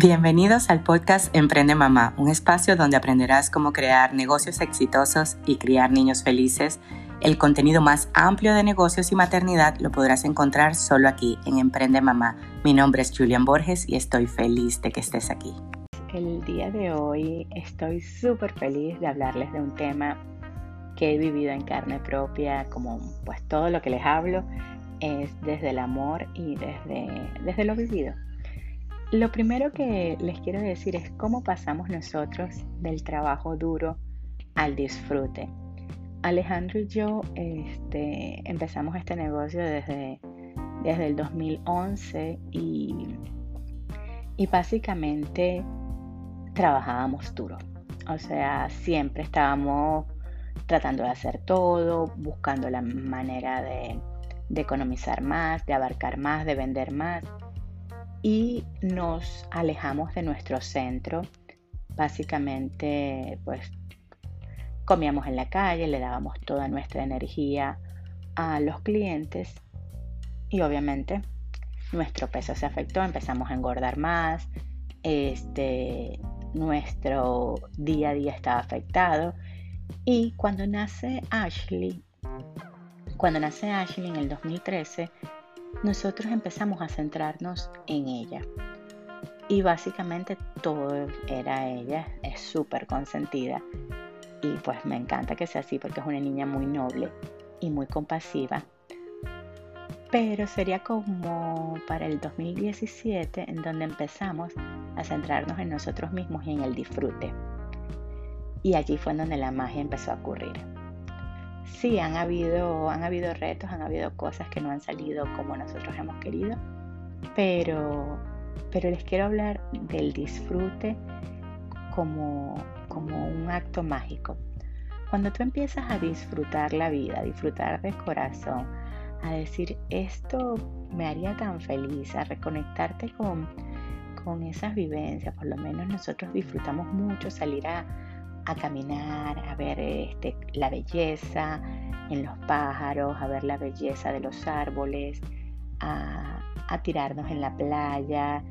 Bienvenidos al podcast Emprende Mamá, un espacio donde aprenderás cómo crear negocios exitosos y criar niños felices. El contenido más amplio de negocios y maternidad lo podrás encontrar solo aquí en Emprende Mamá. Mi nombre es Julian Borges y estoy feliz de que estés aquí. El día de hoy estoy súper feliz de hablarles de un tema que he vivido en carne propia, como pues todo lo que les hablo es desde el amor y desde, desde lo vivido. Lo primero que les quiero decir es cómo pasamos nosotros del trabajo duro al disfrute. Alejandro y yo este, empezamos este negocio desde, desde el 2011 y, y básicamente trabajábamos duro. O sea, siempre estábamos tratando de hacer todo, buscando la manera de, de economizar más, de abarcar más, de vender más y nos alejamos de nuestro centro. Básicamente, pues comíamos en la calle, le dábamos toda nuestra energía a los clientes y obviamente nuestro peso se afectó, empezamos a engordar más, este, nuestro día a día estaba afectado y cuando nace Ashley, cuando nace Ashley en el 2013, nosotros empezamos a centrarnos en ella. Y básicamente todo era ella, es súper consentida. Y pues me encanta que sea así porque es una niña muy noble y muy compasiva. Pero sería como para el 2017 en donde empezamos a centrarnos en nosotros mismos y en el disfrute. Y allí fue donde la magia empezó a ocurrir sí, han habido, han habido retos, han habido cosas que no han salido como nosotros hemos querido, pero, pero les quiero hablar del disfrute como, como un acto mágico. Cuando tú empiezas a disfrutar la vida, a disfrutar de corazón, a decir esto me haría tan feliz, a reconectarte con, con esas vivencias, por lo menos nosotros disfrutamos mucho salir a, a caminar, a ver este, la belleza en los pájaros, a ver la belleza de los árboles, a, tirarnos en la playa,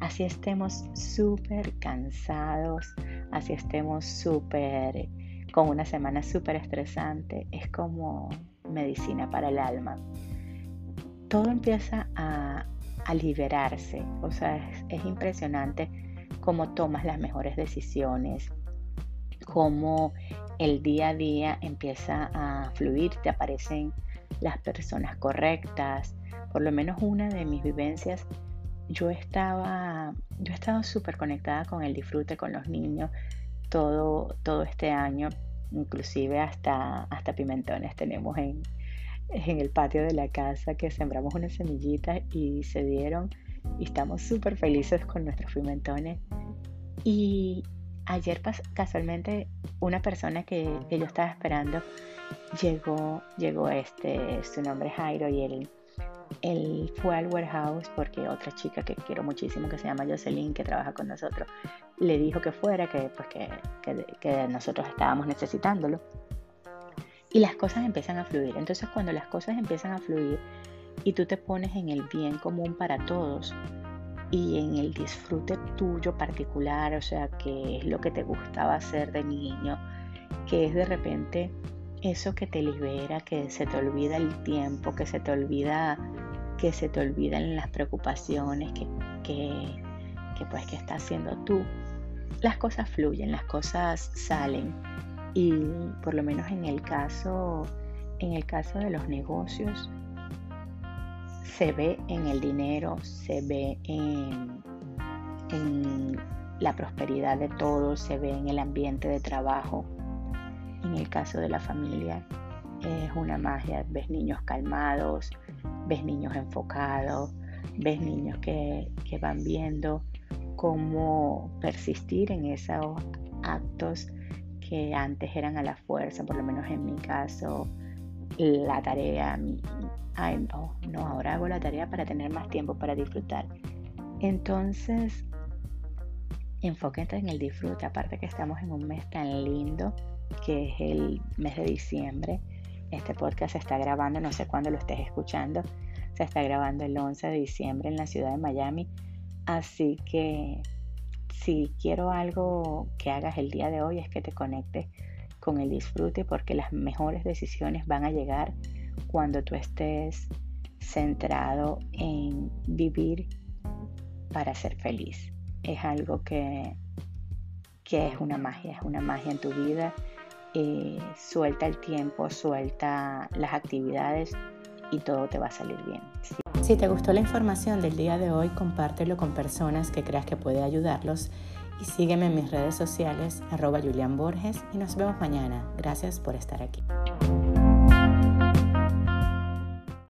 así estemos súper cansados, así estemos súper con una semana súper estresante, es como medicina para el alma. Todo empieza a, liberarse, o sea, es impresionante cómo tomas las mejores decisiones, cómo el día a día empieza a fluir, te aparecen las personas correctas. Por lo menos una de mis vivencias, yo estaba, yo he estado súper conectada con el disfrute con los niños todo, todo este año, inclusive hasta, hasta pimentones tenemos en, en el patio de la casa que sembramos unas semillitas y se dieron y estamos súper felices con nuestros pimentones. Y, ayer casualmente una persona que, yo estaba esperando llegó, llegó este, su nombre es Jairo y él, él fue al warehouse porque otra chica que quiero muchísimo que se llama Jocelyn que trabaja con nosotros le dijo que fuera, que, pues, que, que nosotros estábamos necesitándolo. Y las cosas empiezan a fluir. Entonces cuando las cosas empiezan a fluir y tú te pones en el bien común para todos, y en el disfrute tuyo particular, o sea, que es lo que te gustaba hacer de niño, que es de repente eso que te libera, que se te olvida el tiempo, que se te olvida, que se te olvidan las preocupaciones que, que, que pues que estás haciendo tú. Las cosas fluyen, las cosas salen y por lo menos en el caso en el caso de los negocios se ve en el dinero, se ve en, la prosperidad de todos, se ve en el ambiente de trabajo. En el caso de la familia es una magia, ves niños calmados, ves niños enfocados, ves niños que, que van viendo cómo persistir en esos actos que antes eran a la fuerza, por lo menos en mi caso, la tarea, no, ahora hago la tarea para tener más tiempo para disfrutar. Entonces, enfóquete en el disfrute, aparte que estamos en un mes tan lindo que es el mes de diciembre. Este podcast se está grabando, no sé cuándo lo estés escuchando, se está grabando el 11 de diciembre en la ciudad de Miami. Así que si quiero algo que hagas el día de hoy es que te conectes con el disfrute porque las mejores decisiones van a llegar cuando tú estés centrado en vivir para ser feliz. Es algo que, que es una magia, es una magia en tu vida. Eh, suelta el tiempo, suelta las actividades y todo te va a salir bien. Si te gustó la información del día de hoy, compártelo con personas que creas que puede ayudarlos y sígueme en mis redes sociales, arroba Julián Borges, y nos vemos mañana. Gracias por estar aquí.